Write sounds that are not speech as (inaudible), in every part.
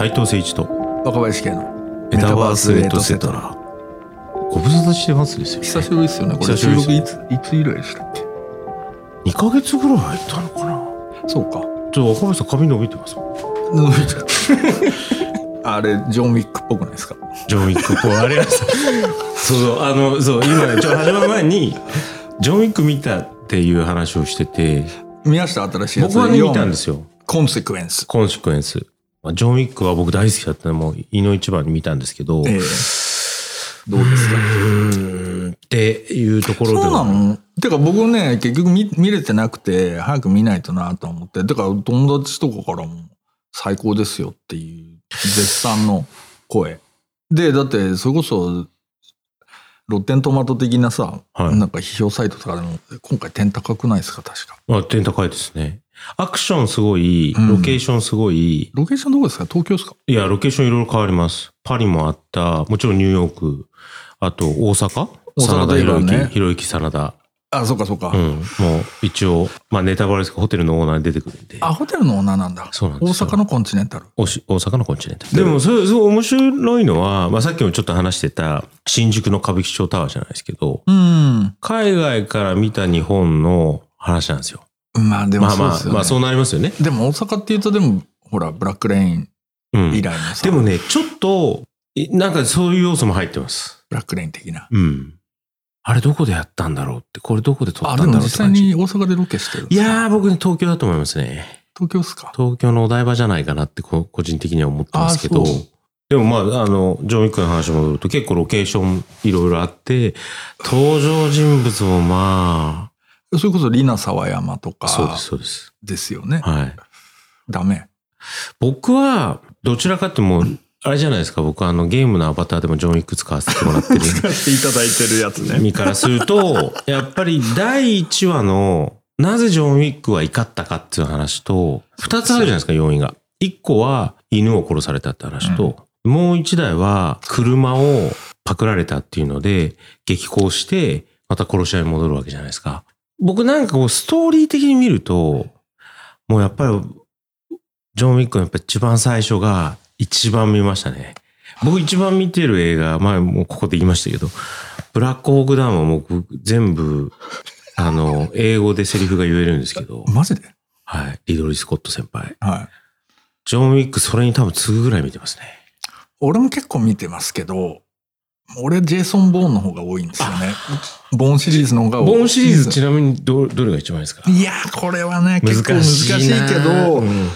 斉藤誠一と若林家のメタバースエトセトラご無沙汰してますですよ、ね、久しぶりですよねこれ。収録いついつ以来でしたっけ？2ヶ月ぐらい入ったのかな。そうか。ちょっと若林さん髪伸びてます？伸びちゃった。(laughs) あれジョン・ウィックっぽくないですか？ジョン・ウィックこうあれがさそうそうあのそう今ねちょっと始まる前にジョン・ウィック見たっていう話をしてて見ました？新しいやつ。僕はね見たんですよ。コンセクエンス。コンシクエンスまあジョン・ウィックは僕大好きだったのもう胃の一番に見たんですけど、ええ。どうですか？っていうところでそうなはの？てか僕ね結局見見れてなくて早く見ないとなと思って。てか友達とかからも最高ですよっていう絶賛の声。でだってそれこそロッテントマト的なさ、はい。なんか批評サイトとかでも今回点高くないですか？確か。まあ、点高いですね。アクションすごい、うん。ロケーションすごい、ロケーションどこですか？東京ですか？いや、ロケーションいろいろ変わります。パリもあった、もちろんニューヨーク、あと大阪？真田広之、広之真田。あそうかそうか、うん。もう一応、まあネタバレですけど、ホテルのオーナーに出てくるんで。あホテルのオーナーなんだ。そうなんですよ。大阪のコンチネンタル。おし大阪のコンチネンタル。でも、それ、すごい面白いのは、まあさっきもちょっと話してた、新宿の歌舞伎町タワーじゃないですけど、うん。海外から見た日本の話なんですよ。まあでもまあまあ、そうですよね、まあそうなりますよね。でも大阪っていうとでもほらブラックレインうん。以来のさ、でもね、ちょっと、いなんかそういう要素も入ってます。ブラックレイン的なうん。あれどこでやったんだろうって、これどこで撮ったあんだろうって感じ。に大阪でロケしてるいやー、僕ね、東京だと思いますね。東京っすか？東京のお台場じゃないかなってこ個人的には思ってますけど。でもまあ、あの、ジョン・ウィックの話も戻ると結構ロケーションいろいろあって、登場人物もまそれこそリナ沢山とかあ、そうです、そうです。ですよねはい。ダメ僕は、どちらかってもう、あれじゃないですか、僕はあのゲームのアバターでもジョン・ウィック使わせてもらってる。(laughs) 使っていただいてるやつ身からすると、やっぱり第1話の、なぜジョン・ウィックは怒ったかっていう話と、二つあるじゃないですか、要因が。一個は犬を殺されたって話と、もう一台は車をパクられたっていうので、激高して、また殺し合いに戻るわけじゃないですか。僕なんかこう、ストーリー的に見ると、もうやっぱり、ジョン・ウィックのやっぱ一番最初が一番見ましたね。僕一番見てる映画、前もうここで言いましたけど、ブラックホークダウンは僕全部、あの、英語でセリフが言えるんですけど、マジで？はい。リドリー・スコット先輩。はいジョン・ウィックそれに多分次ぐぐらい見てますね。俺も結構見てますけど俺ジェイソン・ボーンの方が多いんですよね。ボーンシリーズの方が多い。ボーンシリーズちなみにどどれが一番いいですか？いやこれはね結構難難しいけど、うん。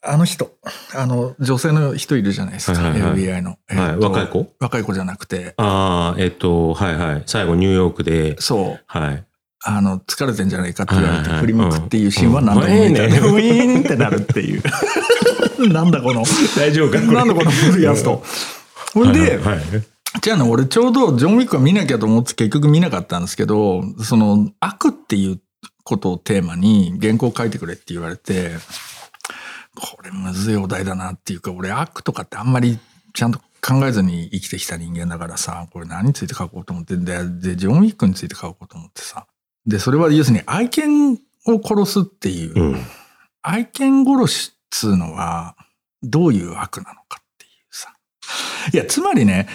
あの人あの女性の人いるじゃないですか、はいはいはい。FBI の、えはい若い子？若い子じゃなくて。ああ、えっと、はいはい。最後ニューヨークで、そう。はい。あの疲れてんじゃないかって言われて振り向くっていうシーンは何度も見たね。うん。(laughs) ウィーンってなるっていう。(laughs) なんだこの、大丈夫かなんだこの古いやつと。ほんで、はいはいじゃあね、俺ちょうどジョン・ウィックは見なきゃと思って結局見なかったんですけど、その悪っていうことをテーマに原稿を書いてくれって言われて、これむずいお題だなっていうか、俺悪とかってあんまりちゃんと考えずに生きてきた人間だからさ、これ何について書こうと思って、で、でジョン・ウィックについて書こうと思ってさ。で、それは要するに愛犬を殺すっていう、うん。愛犬殺しっつうのはどういう悪なのかっていうさ。いや、つまりね、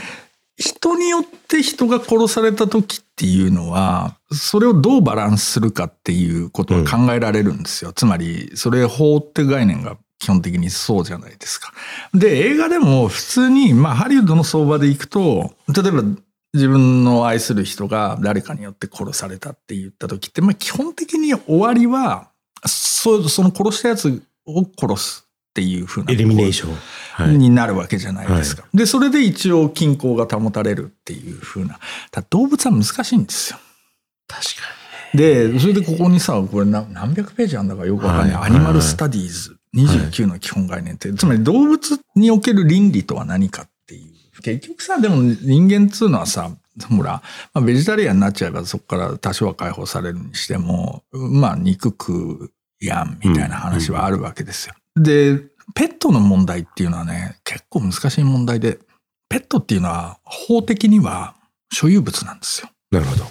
人によって人が殺された時っていうのは、それをどうバランスするかっていうことは考えられるんですよ。つまり、それ法って概念が基本的にそうじゃないですか。で、映画でも普通に、まあ、ハリウッドの相場でいくと、例えば、自分の愛する人が誰かによって殺されたって言った時って、まあ、基本的に終わりは、そその殺したやつを殺すっていうふうな。エリミネーション。はい。になるわけじゃないですか。で、それで一応均衡が保たれるっていうふうな。動物は難しいんですよ。確かで、それでここにさ、これ何何百ページあるんだかよくわかんない。はいアニマルスタディーズ29の基本概念って、つまり動物における倫理とは何かっていう。結局さ、でも人間っつうのはさ、ほら、まあ、ベジタリアンになっちゃえばそこから多少は解放されるにしても、まあ肉食うやんみたいな話はあるわけですよ。で、ペットの問題っていうのはね、結構難しい問題で、ペットっていうのは法的には所有物なんですよ。に。なるほど。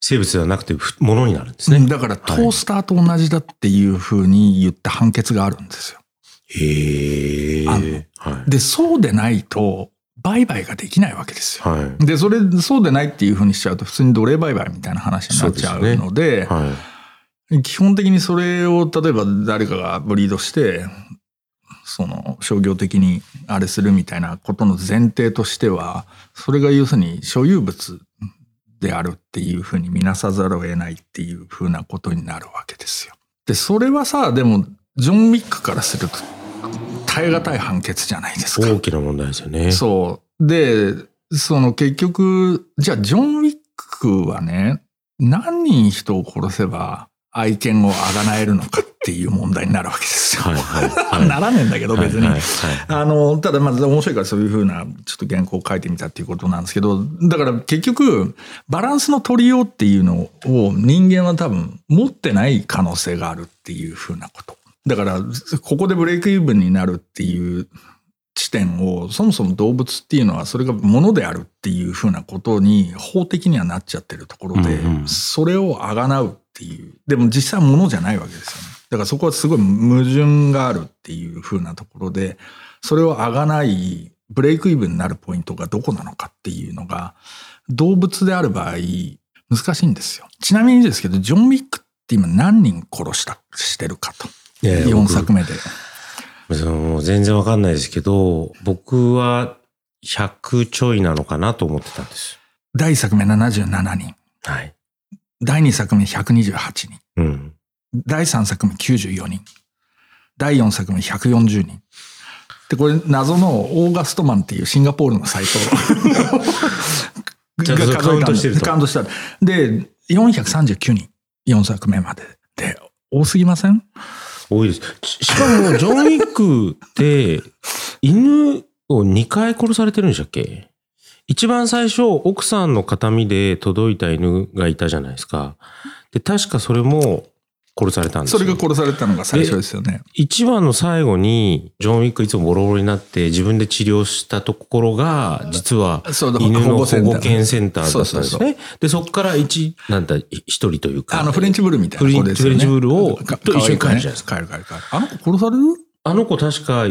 生物ではなくて、ふ物になるんですね。だからトースターと同じだっていうふうに言った判決があるんですよ。へえ。はいはい。で、そうでないと、売買ができないわけですよ。はい。で、それ、そうでないっていうふうにしちゃうと、普通に奴隷売買みたいな話になっちゃうので、はい。基本的にそれを、例えば誰かがブリードして、その商業的にあれするみたいなことの前提としては、それが要するに所有物であるっていうふうに見なさざるを得ないっていうふうなことになるわけですよ。で、それはさ、でも、ジョン・ウィックからすると、耐え難い判決じゃないですか。大きな問題ですよね。そう。で、その結局、じゃあジョン・ウィックはね、何人人を殺せば愛犬をあがなえるのかっていう問題になるわけですよ。はいはいはい。(laughs) ならねえんだけど、別に。はいはいはいあの、ただまず面白いからそういうふうな、ちょっと原稿を書いてみたっていうことなんですけど、だから結局、バランスの取りようっていうのを人間は多分持ってない可能性があるっていうふうなこと。だから、ここでブレイクイーブンになるっていう地点を、そもそも動物っていうのはそれが物であるっていうふうなことに法的にはなっちゃってるところで、うんうんそれをあがなうっていう。でも実際は物じゃないわけですよね。だからそこはすごい矛盾があるっていうふうなところで、それをあがない、ブレイクイーブンになるポイントがどこなのかっていうのが、動物である場合、難しいんですよ。ちなみにですけど、ジョン・ウィックって今何人殺した、してるかと。いやいや4作目で。僕その全然わかんないですけど、僕は100ちょいなのかなと思ってたんです。第1作目77人。はい。第2作目128人。うん。第3作目94人。第4作目140人。で、これ謎のオーガストマンっていうシンガポールのサイト (laughs) ちゃんとそれカウントしてるとカウントした。で、439人。4作目まで。で、多すぎません？多いです。ししかも、ジョン・ウィックって、犬を2回殺されてるんでしたっけ？一番最初、奥さんの形見で届いた犬がいたじゃないですか。で、確かそれも殺されたんですよ。それが殺されたのが最初ですよね。一番の最後に、ジョン・ウィックいつもボロボロになって自分で治療したところが、実は犬の保護センター犬センターだったんですね。で、そこから一、なんだ、一人というか。あの、フレンチブルみたいなね。フレンチブルをかと一緒に帰るじゃないですか。帰る帰る帰る。あの子殺される？あの子確か、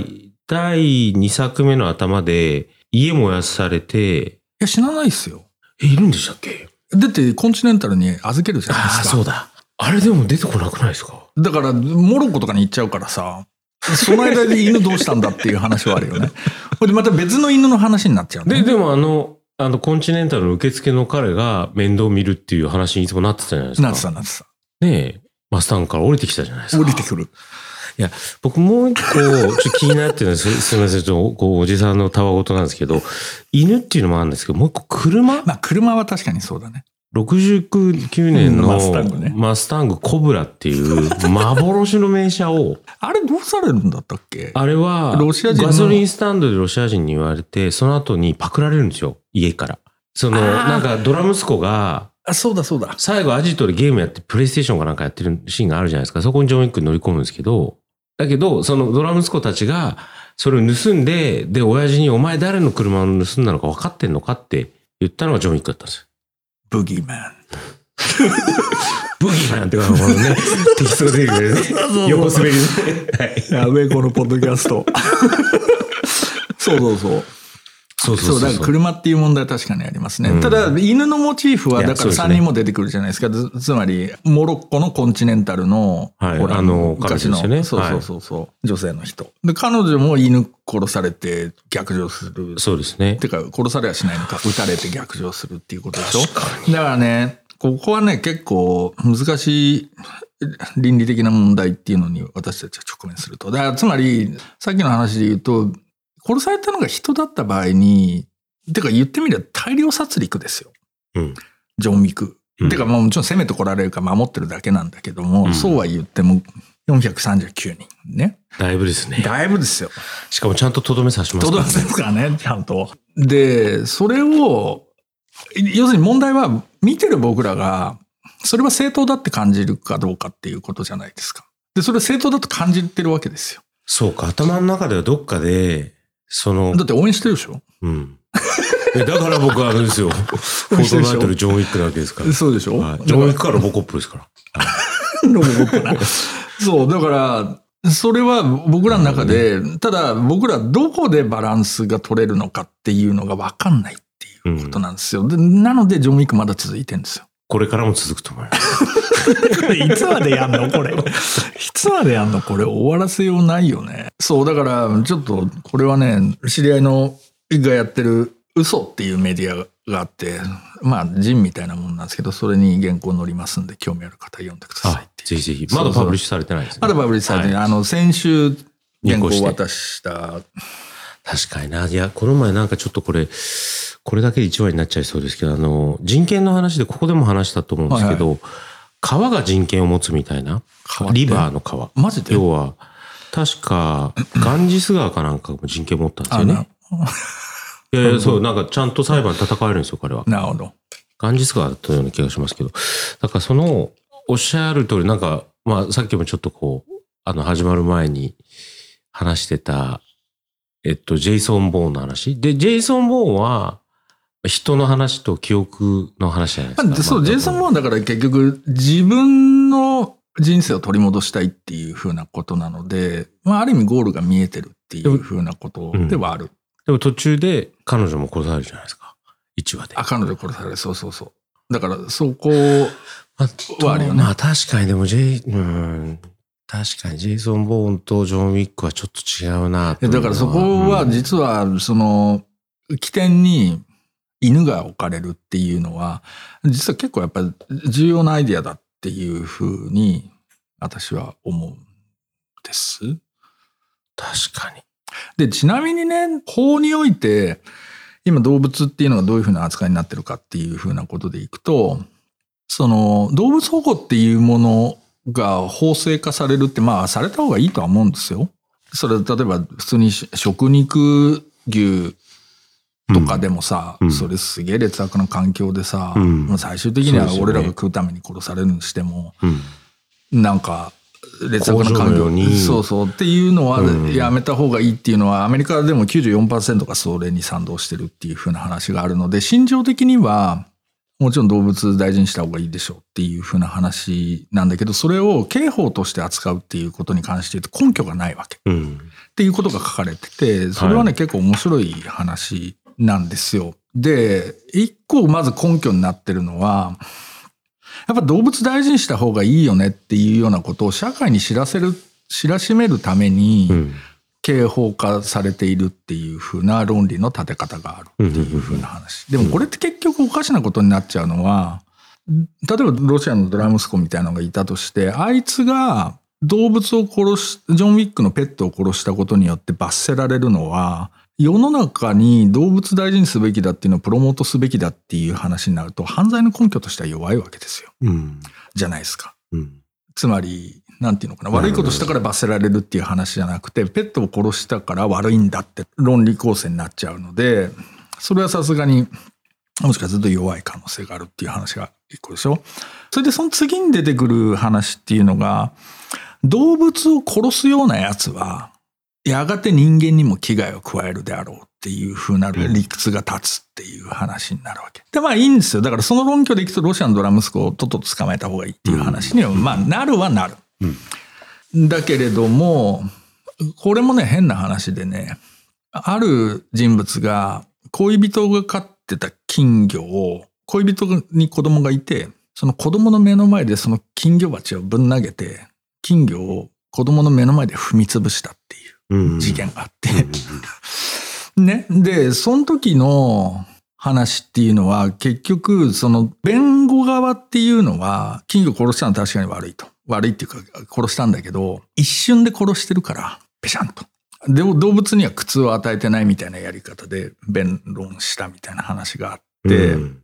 第2作目の頭で、家燃やされて、いや、死なないっすよ。え、いるんでしたっけ？だって、コンチネンタルに預けるじゃないですああ、か。そうだ。あれでも出てこなくないですか？だから、モロッコとかに行っちゃうからさ、その間で犬どうしたんだっていう話はあるよね。(laughs) これでまた別の犬の話になっちゃうね。で、でもあの、あの、コンチネンタルの受付の彼が面倒見るっていう話にいつもなってたじゃないですか。なってたなってた。ねえ、マスタンから降りてきたじゃないですか。降りてくる。僕もう一個、ちょっと気になってるんです。すみません、ちょっとこうおじさんのたわごとなんですけど、犬っていうのもあるんですけど、もう一個車？まあ、車は確かにそうだね。69年のマスタングねマスタングコブラっていう幻の名車を、(laughs) あれどうされるんだったっけ？あれはロシア人の？ガソリンスタンドでロシア人に言われて、その後にパクられるんですよ、家から。その、なんかドラ息子が、あ、そうだそうだ。最後アジトでゲームやってプレイステーションかなんかやってるシーンがあるじゃないですか。そこにジョン・ウィック乗り込むんですけど、だけど、そのドラ息子たちが、それを盗んで、で、親父にお前誰の車を盗んだのか分かってんのかって言ったのがジョン・ウィックだったんですよ。ブギーマン。ブギーマンってか、このね、(laughs) テキストが出てくるね。横滑りで。はい。やべえ、このポッドキャスト。(laughs) そうそうそう。そうそう、だから車っていう問題は確かにありますね。うんただ、犬のモチーフは、だから3そうですね人も出てくるじゃないですか。つつまり、モロッコのコンチネンタルの、はいほらあの昔の、ねそうそうそうそう、女性の人。で、彼女も犬殺されて逆上する。そうですね。てか、殺されはしないのか、撃たれて逆上するっていうことでしょだからね、ここはね、結構難しい倫理的な問題っていうのに私たちは直面すると。だから、つまり、さっきの話で言うと、殺されたのが人だった場合に、てか言ってみれば大量殺戮ですよ。うん。ジョン・ウィック。うんてか、もうもちろん攻めてこられるから守ってるだけなんだけども、うんそうは言っても439人ね。だいぶですね。だいぶですよ。しかもちゃんととどめさしますからね届かせますからね、ちゃんと。で、それを、要するに問題は、見てる僕らが、それは正当だって感じるかどうかっていうことじゃないですか。で、それは正当だと感じてるわけですよ。そうか、頭の中ではどっかで、そのだ、って応援してるでしょ？うん。えだから僕はあれですよ。(laughs) フォートナイトでジョン・ウィックなわけですから。そうでしょ、はいジョン・ウィックからロボコップですから。(laughs) ロボコップな。そう、だから、それは僕らの中で、ただ僕らどこでバランスが取れるのかっていうのが分かんないっていうことなんですよ。でなので、ジョン・ウィックまだ続いてるんですよ。これからも続くと思います。(laughs) いつまでやんのこれ。いつまでやんのこれ終わらせようないよね。そう、だからちょっとこれはね、知り合いのがやってる嘘っていうメディアがあって、まあジンみたいなもんなんですけど、それに原稿載りますんで興味ある方読んでくださいあって。ぜひぜひ。まだパブリッシュされてないですね。まだパブリッシュされてね、はいあの、先週原稿を渡した。確かにな。いや、この前なんかちょっとこれ、これだけで一話になっちゃいそうですけど、あの、人権の話でここでも話したと思うんですけど、川が人権を持つみたいな？リバーの川。マジで？要は、確か、ガンジス川かなんかも人権持ったんですよね。いやいや、そう、なんかちゃんと裁判戦われるんですよ、彼は。なるほど。ガンジス川だったような気がしますけど。だからその、おっしゃる通り、なんか、まあ、さっきもちょっとこう、あの、始まる前に話してた、えっと、ジェイソン・ボーンの話。で、ジェイソン・ボーンは、人の話と記憶の話じゃないですか。そう、まあジェイソン・ボーンだから結局自分の人生を取り戻したいっていうふうなことなので、まあ、ある意味ゴールが見えてるっていうふうなことではある。でも途中で彼女も殺されるじゃないですか。1話で。あ、彼女殺される。そうそうそう。だからそこ、まあ、はあるよねまあ確かにでもジェイ、うん、確かにジェイソン・ボーンとジョン・ウィックはちょっと違うなだからそこはうん実はその起点に犬が置かれるっていうのは実は結構やっぱり重要なアイディアだっていうふうに私は思うんです。確かに。でちなみにね法において今動物っていうのがどういうふうな扱いになってるかっていうふうなことでいくとその動物保護っていうものが法制化されるってまあされた方がいいとは思うんですよ。それ例えば普通に食肉牛とかでもさ、うん。それすげえ劣悪な環境でさ、うん。もう最終的には俺らが食うために殺されるにしても、うん。なんか劣悪な環境うに。そうそうっていうのはうん。やめた方がいいっていうのはアメリカでも94%がそれに賛同してるっていう風な話があるので心情的にはもちろん動物大事にした方がいいでしょうっていう風な話なんだけどそれを刑法として扱うっていうことに関して言うと根拠がないわけうん。っていうことが書かれててそれはね、結構面白い話なんですよ。で一個まず根拠になってるのはやっぱ動物大事にした方がいいよねっていうようなことを社会に知らせる知らしめるためにうん。刑法化されているっていう風な論理の立て方があるっていう風な話。でもこれって結局おかしなことになっちゃうのは例えばロシアのドラ息子みたいなのがいたとしてあいつが動物を殺しジョン・ウィックのペットを殺したことによって罰せられるのは世の中に動物大事にすべきだっていうのをプロモートすべきだっていう話になると犯罪の根拠としては弱いわけですよ。うん。じゃないですか。うん。つまり、なんていうのかな、悪いことしたから罰せられるっていう話じゃなくて、ペットを殺したから悪いんだって論理構成になっちゃうので、それはさすがに、もしかすると弱い可能性があるっていう話が一個でしょ。それでその次に出てくる話っていうのが、動物を殺すようなやつは、やがて人間にも危害を加えるであろうっていう風な理屈が立つっていう話になるわけ。で、まあいいんですよ。だからその論拠でいくとロシアのドラ息子をとっとと捕まえた方がいいっていう話には、まあなるはなる。だけれども、これもね、変な話でね、ある人物が恋人が飼ってた金魚を、恋人に子供がいて、その子供の目の前でその金魚鉢をぶん投げて、金魚を子供の目の前で踏み潰したっていううん。事件があって、(laughs) ね。で、その時の話っていうのは、結局、その弁護側っていうのは、金魚殺したのは確かに悪いと。悪いっていうか、殺したんだけど、一瞬で殺してるから、ペシャンと。でも動物には苦痛を与えてないみたいなやり方で弁論したみたいな話があって、うん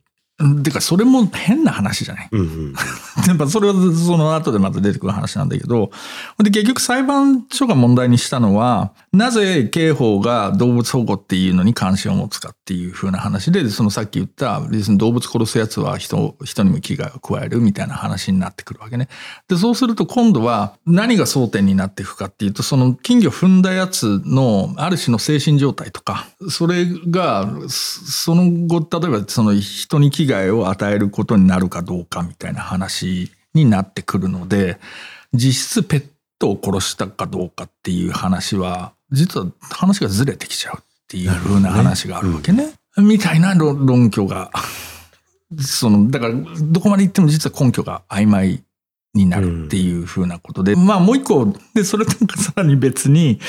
てかそれも変な話じゃない？うんうん。やっぱそれはその後でまた出てくる話なんだけど、で結局裁判所が問題にしたのは、なぜ刑法が動物保護っていうのに関心を持つかっていう風な話で、そのさっき言った、別に動物殺すやつは人、人にも危害を加えるみたいな話になってくるわけね。で、そうすると今度は何が争点になっていくかっていうと、その金魚踏んだやつのある種の精神状態とか、それが、その後、例えばその人に危害を与えることになるかどうかみたいな話になってくるので、実質ペッ頭を殺したかどうかっていう話は、実は話がずれてきちゃうっていう風な話があるわけね。みたいな論論拠が、その、だから、どこまで行っても実は根拠が曖昧になるっていうふうなことで、まあもう一個、で、それとかさらに別に、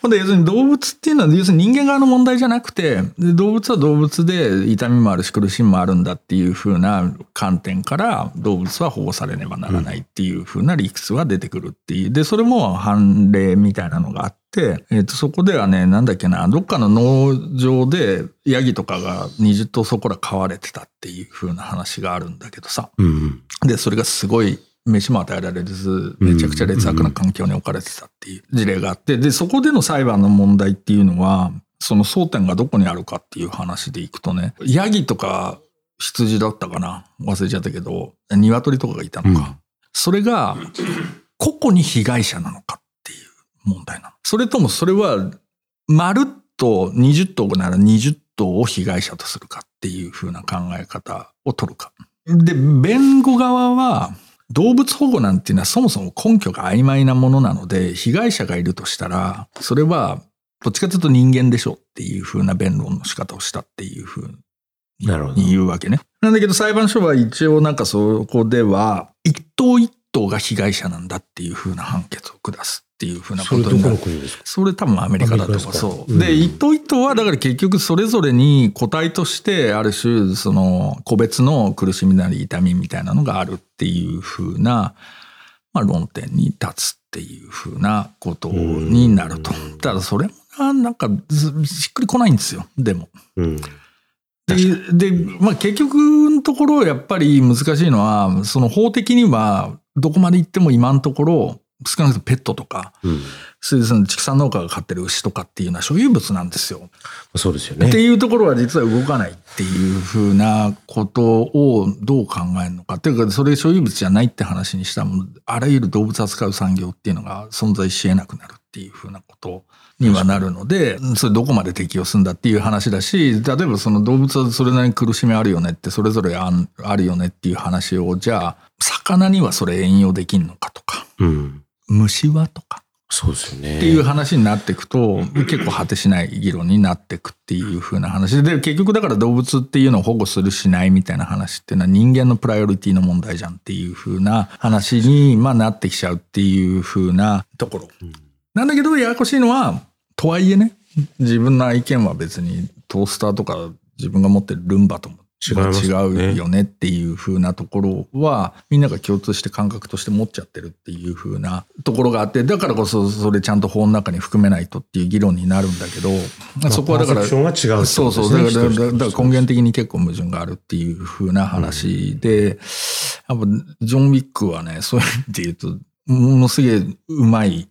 ほんで要するに動物っていうのは、要するに人間側の問題じゃなくて、動物は動物で痛みもあるし苦しみもあるんだっていうふうな観点から動物は保護されねばならないっていうふうな理屈が出てくるっていう。で、それも判例みたいなのがあって、えっ、と、そこではね、なんだっけな、どっかの農場でヤギとかが20頭そこら飼われてたっていうふうな話があるんだけどさ。うん。で、それがすごい飯も与えられず、めちゃくちゃ劣悪な環境に置かれてたっていう事例があって、で、そこでの裁判の問題っていうのは、その争点がどこにあるかっていう話でいくとね、ヤギとか羊だったかな忘れちゃったけど、鶏とかがいたのか。うんそれが、個々に被害者なのかっていう問題なの。それともそれは、まるっと20頭なら20頭を被害者とするかっていう風な考え方を取るか。で、弁護側は、動物保護なんていうのはそもそも根拠が曖昧なものなので、被害者がいるとしたら、それは、どっちかというと人間でしょっていう風な弁論の仕方をしたっていう風に言うわけね。なんだけど裁判所は一応なんかそこでは、一頭一頭が被害者なんだっていう風な判決を下すっていう風なそれどことになる。それ多分アメリカだとか？そう。うんで、一頭一頭は、だから結局それぞれに個体として、ある種、その、個別の苦しみなり痛みみたいなのがあるっていう風な、まあ論点に立つっていう風なことになるとうん。ただそれもな、なんかずしっくりこないんですよ。でも。うん。で、で、まあ結局のところやっぱり難しいのは、その法的にはどこまで行っても今のところ、少なくともペットとか、うん。その畜産農家が飼ってる牛とかっていうのは所有物なんですよ。そうですよねって。いうところは実は動かないっていうふうなことをどう考えるのか。っていうか、それ所有物じゃないって話にしたらあらゆる動物扱う産業っていうのが存在し得なくなるっていうふうなことにはなるので、それどこまで適用するんだっていう話だし、例えばその動物はそれなりに苦しみあるよねって、それぞれあるよねっていう話を、じゃあ、魚にはそれ援用できんのかとか、うん。虫はとか。そうですよね。っていう話になっていくと、結構果てしない議論になっていくっていう風な話で、結局だから動物っていうのを保護するしないみたいな話っていうのは人間のプライオリティの問題じゃんっていう風な話に、まあ、なってきちゃうっていう風なところ。なんだけど、ややこしいのは、とはいえね、自分の愛犬は別にトースターとか自分が持ってるルンバとも違ね違うよねっていう風なところは、みんなが共通して感覚として持っちゃってるっていう風なところがあって、だからこそそれちゃんと法の中に含めないとっていう議論になるんだけど、そこはだから、そうそう。だから、だから根源的に結構矛盾があるっていう風な話で、やっぱジョン・ウィックはね、そういう意味で言うと、ものすげえうまい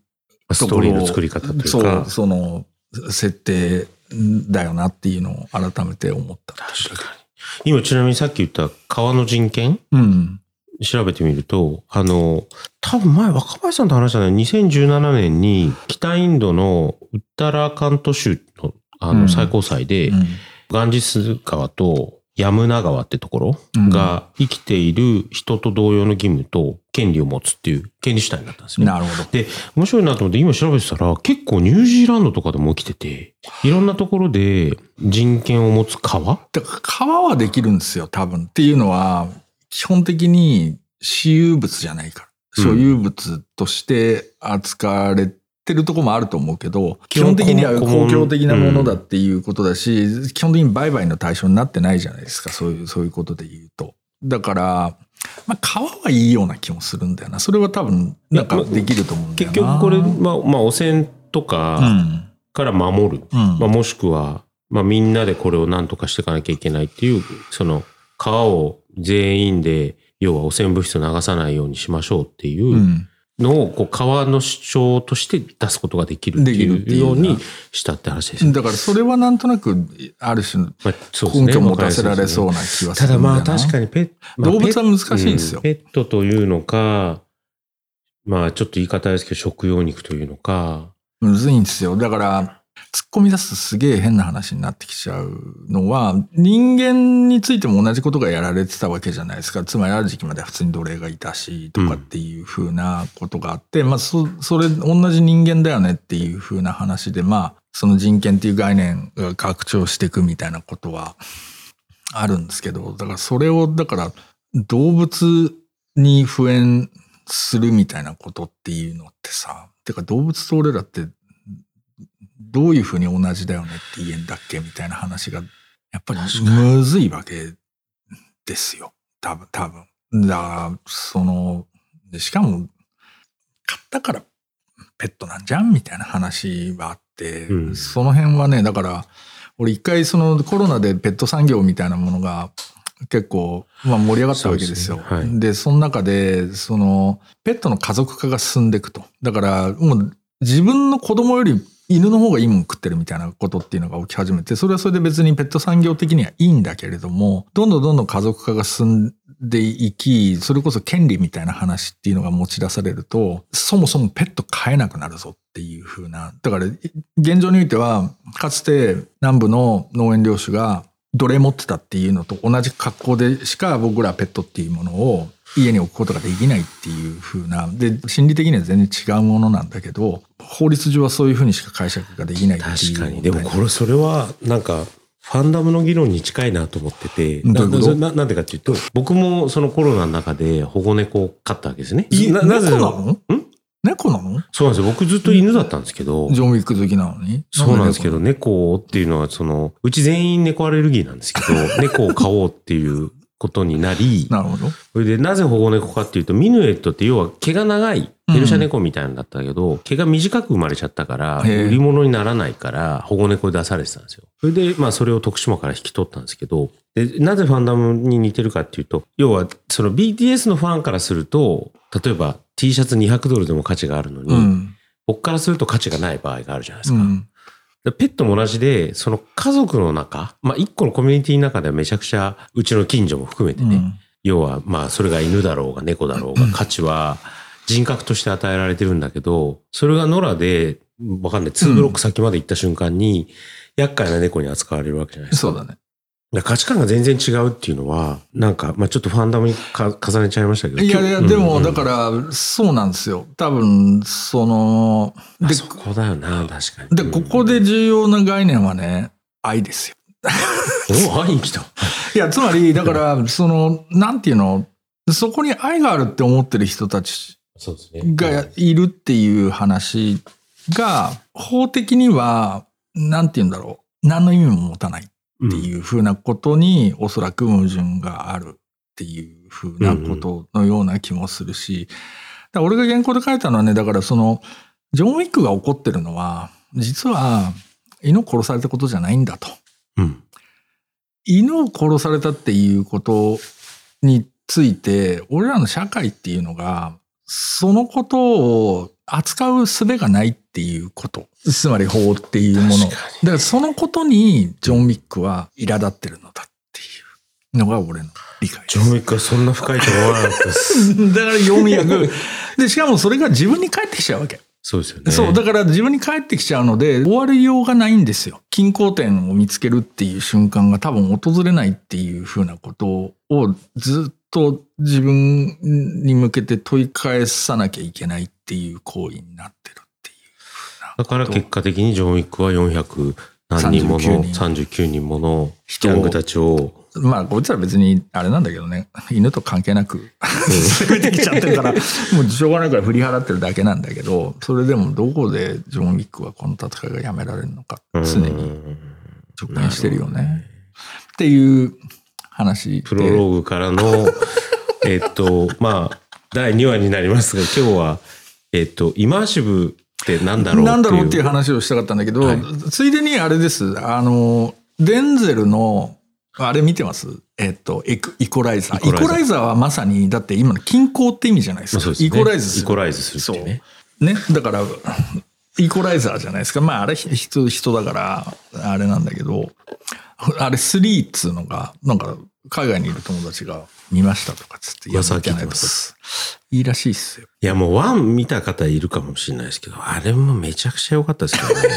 ストーリーの作り方というそかう、。その、設定だよなっていうのを改めて思った。確かに。今ちなみにさっき言った川の人権？うん。調べてみると、あの、多分前若林さんと話したのは2017年に北インドのウッタラカント州のあうん。の最高裁で、うん。ガンジス川とヤムナ川ってところうんが生きている人と同様の義務と権利を持つっていう権利主体になったんですね。なるほど。で、面白いなと思って今調べてたら結構ニュージーランドとかでも起きてて、いろんなところで人権を持つ川？だから川はできるんですよ、多分。っていうのは、基本的に私有物じゃないから。うん所有物として扱われてるところもあると思うけど、基基本本的には公共的なものだっていうことだし、基本的に売買の対象になってないじゃないですか、そういう、そういうことで言うと。だから、まあ、川はいいような気もするんだよな。それは多分、なんかできると思うんだよな。結局これ、まあ、まあ、汚染とうかん。から守る。うん。まあ、もしくは、まあ、みんなでこれを何とかしていかなきゃいけないっていう、その、川を全員で、要は汚染物質を流さないようにしましょうっていううんのを、こう、川の主張として出すことができるってできるっていいうようにしたって話です。だからそれはなんとなく、ある種、まあ、そうですね根拠を持たせられそうな気はするんだよな。ただまあ確かにペット、まあ動物は難しいんですよペット,、うんペットというのか、まあちょっと言い方ですけど食用肉というのか、むずいんですよ。だから、突っ込み出すとすげえ変な話になってきちゃうのは、人間についても同じことがやられてたわけじゃないですか。つまりある時期までは普通に奴隷がいたし、とかっていう風なことがあって、まあそ、それ同じ人間だよねっていう風な話で、まあ、その人権っていう概念が拡張していくみたいなことはあるんですけど、だからそれを、だから動物に普遍するみたいなことっていうのってさ、てか動物と俺らってどういうふうに同じだよねって言えんだっけみたいな話が、やっぱりむずいわけですよ。多分、多分。だから、その、でしかも、買ったからペットなんじゃんみたいな話はあって、うんその辺はね、だから、俺一回そのコロナでペット産業みたいなものが結構、まあ、盛り上がったわけですよ。ですねはいで、その中で、その、ペットの家族化が進んでいくと。だから、もう自分の子供より犬の方がいいもん食ってるみたいなことっていうのが起き始めて、それはそれで別にペット産業的にはいいんだけれども、どんどんどんどん家族化が進んでいき、それこそ権利みたいな話っていうのが持ち出されると、そもそもペット飼えなくなるぞっていう風な。だから、現状においては、かつて南部の農園領主が奴隷持ってたっていうのと同じ格好でしか僕らペットっていうものを家に置くことができないっていう風な、で、心理的には全然違うものなんだけど、法律上はそういう風にしか解釈ができない。確かに。でもこれ、それは、なんか、ファンダムの議論に近いなと思ってて、なんでかっていうと、僕もそのコロナの中で保護猫を飼ったわけですね。いななぜ？猫なの？ん？猫なの？そうなんですよ。僕ずっと犬だったんですけど、ジョンウィック好きなのに？そうなんですけど、猫っていうのは、その、うち全員猫アレルギーなんですけど、猫を飼おうっていうことになり、なるほど。それでなぜ保護猫かっていうと、ミヌエットって要は毛が長い、ペルシャ猫みたいなんだったけど、毛が短く生まれちゃったから、売り物にならないから、保護猫で出されてたんですよ。それで、まあそれを徳島から引き取ったんですけど、で、なぜファンダムに似てるかっていうと、要は、その BTS のファンからすると、例えば T シャツ200ドルでも価値があるのに、うん。僕からすると価値がない場合があるじゃないですか。うん。でペットも同じで、その家族の中、まあ一個のコミュニティの中ではめちゃくちゃ、うちの近所も含めてね、うん要はまあそれが犬だろうが猫だろうが価値は人格として与えられてるんだけど、それが野良で、わかんない、2ブロック先まで行った瞬間に、厄介な猫に扱われるわけじゃないですか。そうだね。価値観が全然違うっていうのは、なんか、まあちょっとファンダムにか重ねちゃいましたけど。いやいや、でも、うんだから、そうなんですよ。多分、その、で、あそこだよな、確かに。で、ここで重要な概念はね、愛ですよ。お、会いに来た。いや、つまり、だから、その、なんていうの、そこに愛があるって思ってる人たち。がいるっていう話が、法的には、なんていうんだろう、何の意味も持たないっていうふうなことに、おそらく矛盾があるっていうふうなことのような気もするし、だから俺が原稿で書いたのはね、だからその、ジョン・ウィックが怒ってるのは、実は、犬を殺されたことじゃないんだと。うん。犬を殺されたっていうことについて、俺らの社会っていうのが、そのことを扱う術がないっていうこと。つまり法っていうもの。だ確かからそのことにジョン・ウィックは苛立ってるのだっていうのが俺の理解です。ジョン・ウィックはそんな深いと思わなかったです。(laughs) だから読み役。で、しかもそれが自分に返ってきちゃうわけ。そうですよね。そう、だから自分に返ってきちゃうので、終わりようがないんですよ。均衡点を見つけるっていう瞬間が多分訪れないっていうふうなことをずっと自分に向けて問い返さなきゃいけないっていう行為になってるっていう。だから結果的にジョン・ウィックは400何人もの39人。39人ものギャングたちを。まあ、こいつら別にあれなんだけどね、犬と関係なく。(laughs) 攻めてきちゃってるから、もうしょうがないから振り払ってるだけなんだけど、それでもどこでジョン・ウィックはこの戦いがやめられるのか、常に。直面してるよね。っていう話で。プロローグからの (laughs) えっとまあ第2話になりますが今日はえっとイマーシブってなんだろうなんだろうっていう話をしたかったんだけど、はいついでにあれです。あの、デンゼルの、あれ見てます？えっと、イコイコライザー。イイコライザーはまさに、だって今の均衡って意味じゃないですか。すねイコライズする。イコライズするね。ね。だから、イコライザーじゃないですか。まあ、あれ人、人だから、あれなんだけど、(laughs) あれ3っつうのが、なんか、海外にいる友達が見ましたとかつって、いや、見てないとか聞いいいらしいっすよ。いやもうワン見た方いるかもしれないですけどあれもめちゃくちゃ良かったですけどね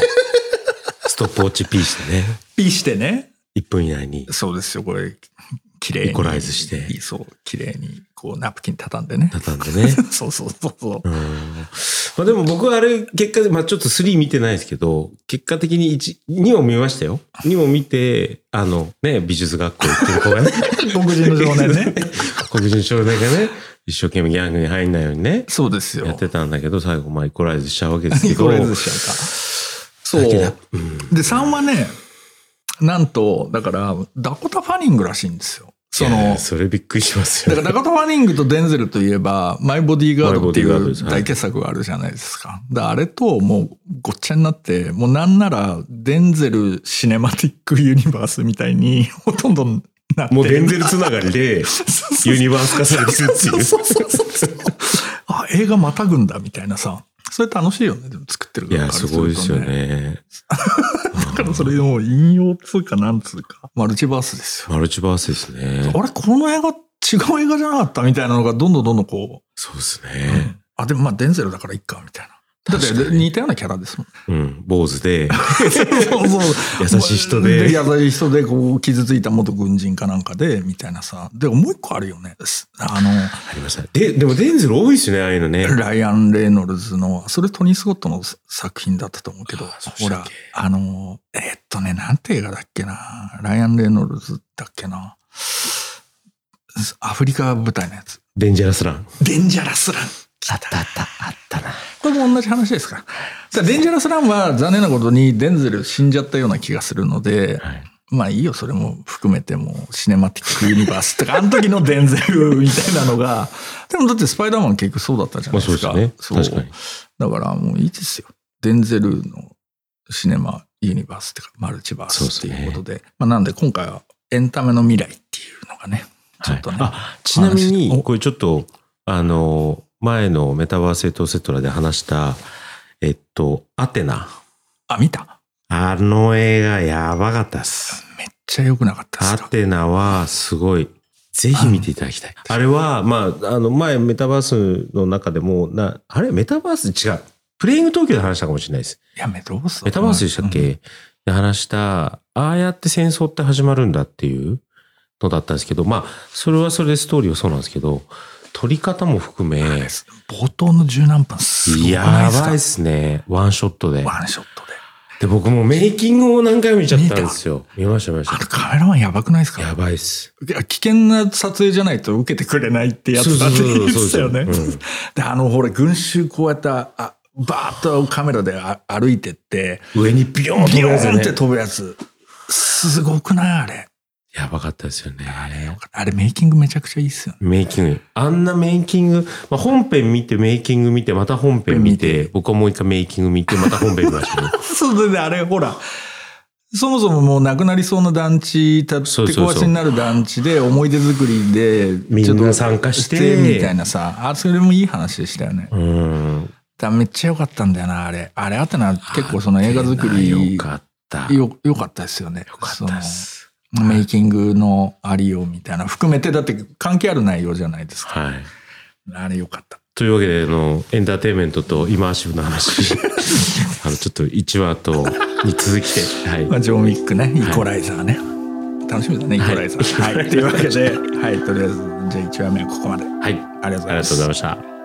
(laughs) ストップウォッチ P してね。ピーしてね。1分以内に。そうですよ、これ、綺麗に。イコライズしてそう、綺麗に、こう、ナプキン畳んでね。畳んでね。(laughs) そうそうそうそう。うん。まあでも僕はあれ、結果で、まあちょっと3見てないですけど、結果的に1、2も見ましたよ。2も見て、あの、ね、美術学校行ってる子がね、(laughs) 黒人の少年ね。(laughs) 黒人少年がね、一生懸命ギャングに入んないようにね、そうですよ。やってたんだけど、最後まあイコライズしちゃうわけですけど。イコライズしちゃうか。そう。うん3はね、なんと、だから、ダコタ・ファニングらしいんですよ。その、それびっくりしますよ。だからダコタ・ファニングとデンゼルといえば、マイ・ボディーガードっていうはい大傑作があるじゃないですか。あれともうごっちゃになって、もうなんならデンゼル・シネマティック・ユニバースみたいに (laughs) ほとんどなってもうデンゼルつながりで、(laughs) ユニバース化されてるっていう。あ、映画またぐんだみたいなさ。それ楽しいよね。でも作ってるいや、すごいですよね。(laughs) からそれもう引用つうかなんつうか。マルチバースですよ。マルチバースですね。あれ、この映画違う映画じゃなかったみたいなのがどんどんどんどんこそうですう。ね。あ、でもまあデンゼルだからいっか、みたいな。だって似たようなキャラですもん。うん、坊主で、そうそう。優しい人で優しい人で、こう、傷ついた元軍人かなんかで、みたいなさ。でももう一個あるよね。あの、ありました。で、でもデンゼル多いですね、ああいうのね。ライアン・レイノルズの、それトニー・スコットの作品だったと思うけどほらあの、えーっとね、なんて映画だっけな。ライアン・レイノルズだっけな。アフリカ舞台のやつ。デンジャラスラン。デンジャラスラン。あったあった、あったな。これも同じ話ですか？ら。さあデンジャラスランは残念なことにデンゼル死んじゃったような気がするので、はい。まあいいよ、それも含めてもうシネマティックユニバースとか、あの時のデンゼルみたいなのが、(laughs) でもだってスパイダーマン結局そうだったじゃなまあいでそうですすか。ね。確かに。だからもういいですよ。デンゼルのシネマユニバースっていうか、マルチバースっていうことで。まあなんで今回はエンタメの未来っていうのがね、ちょっとね。はいあ、ちなみ話に、おこれちょっと、あの、前のメタバースエトセトラで話した、えっと、アテナ。あ、見たあの映画やばかったっす。めっちゃ良くなかったアですかテナはすごい、ぜひ見ていただきたい。あれは、まあ、あの、前メタバースの中でも、な、あれ？メタバース違う。プレイング東京で話したかもしれないです。いや、メタバースメタバースでしたっけ、うんで話した、ああやって戦争って始まるんだっていうのだったんですけど、まあ、それはそれでストーリーはそうなんですけど、撮り方も含め、冒頭の十何分すごいですか？やばいっすね。ワンショットで。ワンショットで。で、僕もメイキングを何回も見ちゃったんですよ。見ました見ましあのカメラマンやばくないですか？た。やばいっす。いや危険な撮影じゃないと受けてくれないってやつだって言ってたよね。そうそうそうそうで、あの、ほら、群衆こうやって、あ、バーッとカメラであ歩いてって、上にビヨーンとビヨーンって飛ぶやつ。すごくないあれ。やばかったですよね。あれメイキングめちゃくちゃいいっすよね。メイキング。あんなメイキング、まあ、本編見て、メイキング見て、また本編見見て、僕はもう一回メイキング見て、また本編見ましたね。(laughs) そうで、あれ、ほら、そもそももうなくなりそうな団地、たって壊しになる団地で思い出作りで、みんな参加してみたいなさ、あ、それもいい話でしたよね。うん。だめっちゃ良かったんだよな、あれ。あれあってな、結構その映画作り、よかった。よ、良かったですよね。よかったです。メイキングのありようみたいな、含めて、だって関係ある内容じゃないですか。はい。あれ良かった。というわけで、あの、エンターテインメントとイマーシブの話、(laughs) あの、ちょっと1話と、に続きて、はい。まあ、ジョン・ウィックね、イコライザーね。楽しみだね、イコライザー。はい。(laughs) というわけで、はい、とりあえず、じゃあ1話目はここまで。はい。ありがとうございますありがとうございました。